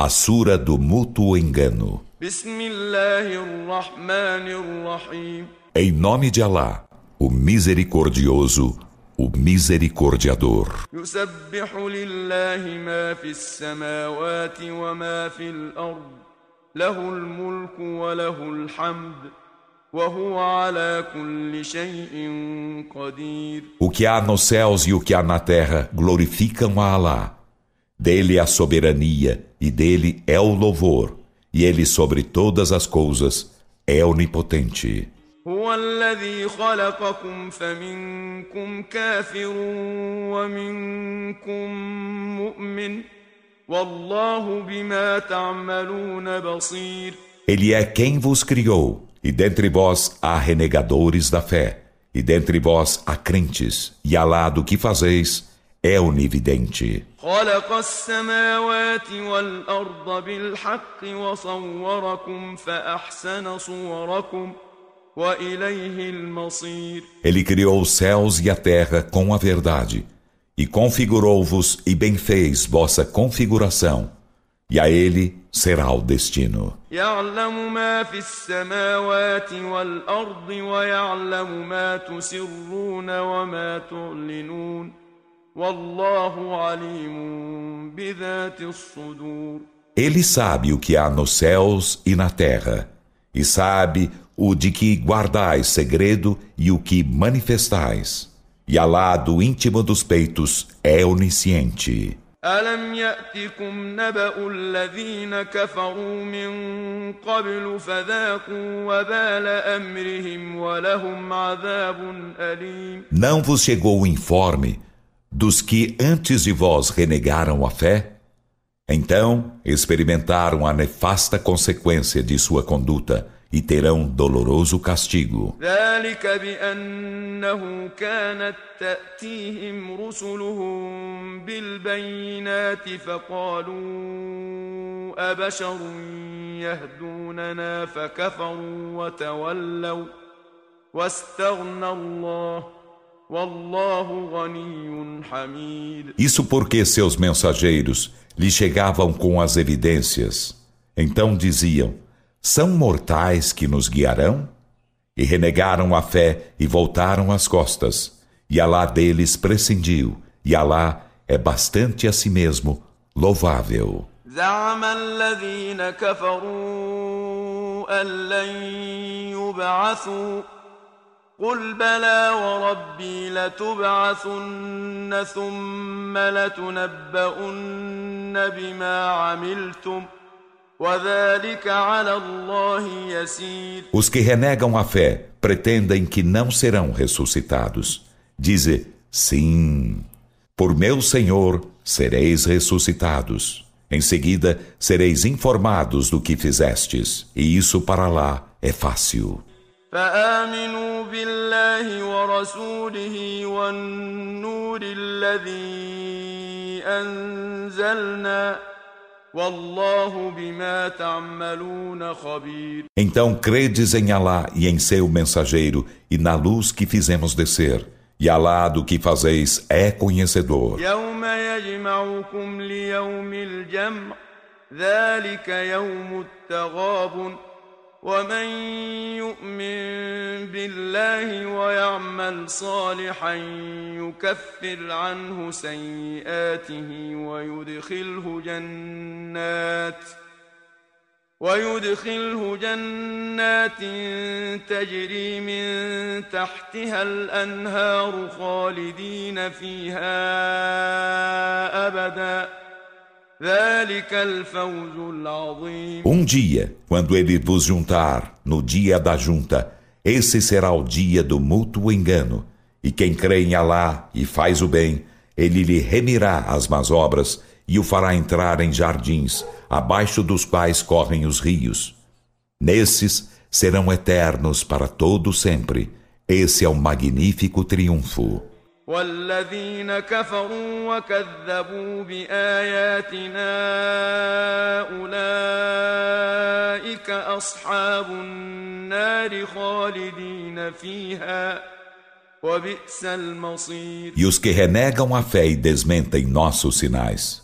A Sura do Mútuo Engano. Em nome de Alá, o Misericordioso, o Misericordiador. O que há nos céus e o que há na terra glorificam a Allah. Dele a soberania e dele é o louvor, e ele sobre todas as coisas é onipotente. هو الذي خلقكم فمنكم كافر ومنكم مؤمن والله بما تعملون بصير Ele é quem vos criou, e dentre vós há renegadores da fé, e dentre vós há crentes, e Alá do que fazeis é onividente. خلق السماوات والأرض بالحق وصوركم فأحسن صوركم وإليه المصير Ele criou os céus e a terra com a verdade, e configurou-vos e bem fez vossa configuração, e a ele será o destino. يعلم ما في السماوات والأرض ويعلم ما تسرون وما تعلنون Ele sabe o que há nos céus e na terra, e sabe o de que guardais segredo e o que manifestais. E Alá do íntimo dos peitos é onisciente. ألم يأتكم نبأ الذين كفروا من قبل فذاقوا وبال أمرهم ولهم عذاب أليم Não vos chegou o informe dos que antes de vós renegaram a fé? Então experimentaram a nefasta consequência de sua conduta e terão doloroso castigo. ذلك بأنه كانت تأتيهم رسلهم بالبينات فقالوا أبشر يهدوننا فكفروا وتولوا واستغنى الله والله غني حميد Isso porque seus mensageiros lhe chegavam com as evidências. Então diziam: São mortais que nos guiarão? E renegaram a fé e voltaram as costas. E Alá deles prescindiu, e Alá é bastante a si mesmo louvável. زعم الذين كفروا أن لن يبعثوا قل بلى وربي لتبعثن ثم لتنبؤن بما عملتم وذلك على الله يسير Os que renegam a fé pretendem que não serão ressuscitados. Dize, sim, por meu Senhor sereis ressuscitados. Em seguida, sereis informados do que fizestes, e isso para lá é fácil. فآمنوا بالله ورسوله والنور الذي أنزلنا والله بما تعملون خبير Então credes em Alá e em seu mensageiro, e na luz que fizemos descer. E Alá do que fazeis é conhecedor. يوم يجمعكم ليوم الجمع ذلك يوم التغابن ومن يؤمن بالله ويعمل صالحا يكفر عنه سيئاته ويدخله جنات ويدخله جنات تجري من تحتها الأنهار خالدين فيها أبدا Um dia, quando ele vos juntar, no dia da junta, esse será o dia do mútuo engano. E quem crê em Alá e faz o bem, ele lhe remirá as más obras e o fará entrar em jardins, abaixo dos quais correm os rios. Nesses serão eternos para todo sempre. Esse é o magnífico triunfo. والذين كفروا وكذبوا بآياتنا أولئك أصحاب النار خالدين فيها وبئس المصير E os que renegam a fé e desmentem nossos sinais,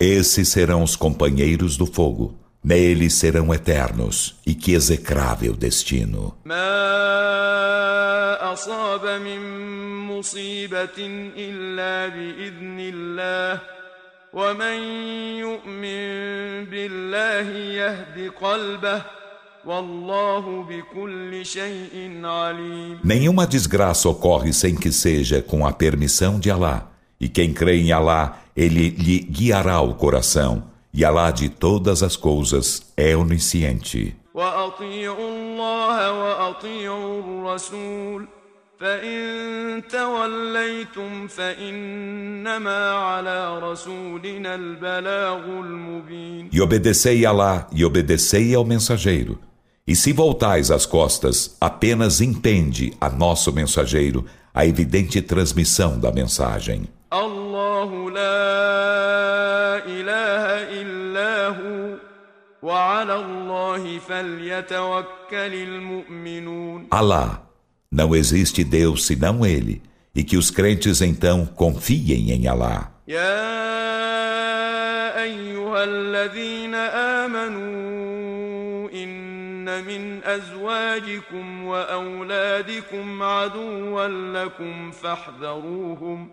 Esses serão os companheiros do fogo. Neles serão eternos. E que execrável destino. ما أصاب من مصيبة إلا بإذن الله ومن يؤمن بالله يهد قلبه والله بكل شيء عليم Nenhuma desgraça ocorre sem que seja com a permissão de Alá. E quem crê em Alá, ele lhe guiará o coração. E Alá de todas as coisas é onisciente. وأطيعوا الله وأطيعوا الرسول فإن توليتم فإنما على رسولنا البلاغ المبين E obedecei a Alá e obedecei ao mensageiro. E se voltais as costas, apenas impende a nosso mensageiro a evidente transmissão da mensagem. الله لا إله إلا هو Alá, não existe Deus senão Ele, e que os crentes então confiem em Alá. يا أيها الذين آمنوا إن من أزواجكم وأولادكم عدوا لكم فاحذروهم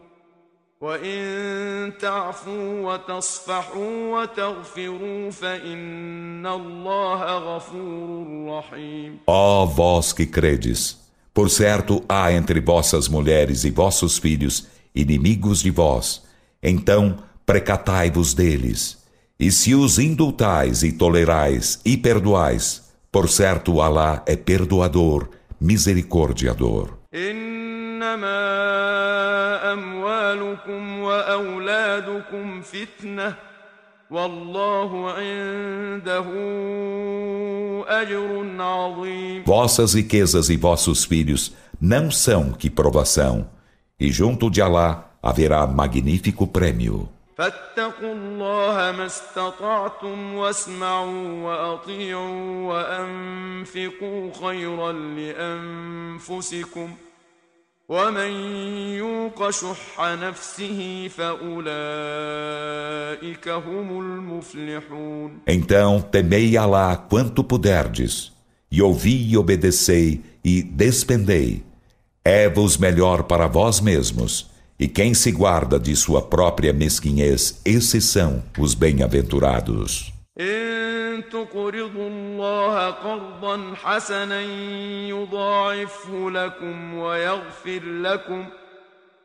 وإن تعفوا وتصفحوا وتغفروا فإن الله غفور رحيم Ó vós que credes, por certo há entre vossas mulheres e vossos filhos inimigos de vós, então precatai-vos deles. E se os indultais e tolerais e perdoais, por certo Alá é perdoador, misericordiador. إنما أموالكم وأولادكم فتنة والله عنده أجر عظيم Vossas riquezas e vossos filhos não são que provação, e junto de Alá haverá magnífico prêmio. فاتقوا الله ما استطعتم واسمعوا وأطيعوا وأنفقوا خيرا لأنفسكم ومن يوق شح نفسه فأولئك هم المفلحون Então temei Alá quanto puderdes, e ouvi e obedecei, e despendei. É-vos melhor para vós mesmos, e quem se guarda de sua própria mesquinhez, esses são os bem-aventurados. إن تقرضوا الله قرضا حسنا يضاعفه لكم ويغفر لكم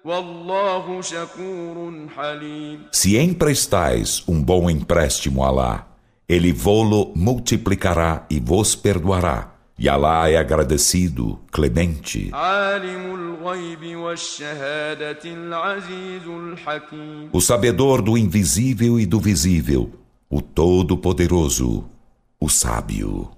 والله شكور حليم Se emprestais um bom empréstimo a Alá, ele vô-lo multiplicará e vos perdoará. E Alá é agradecido, clemente. عالم الغيب والشهادة العزيز الحكيم O sabedor do invisível e do visível, o Todo-Poderoso, o Sábio.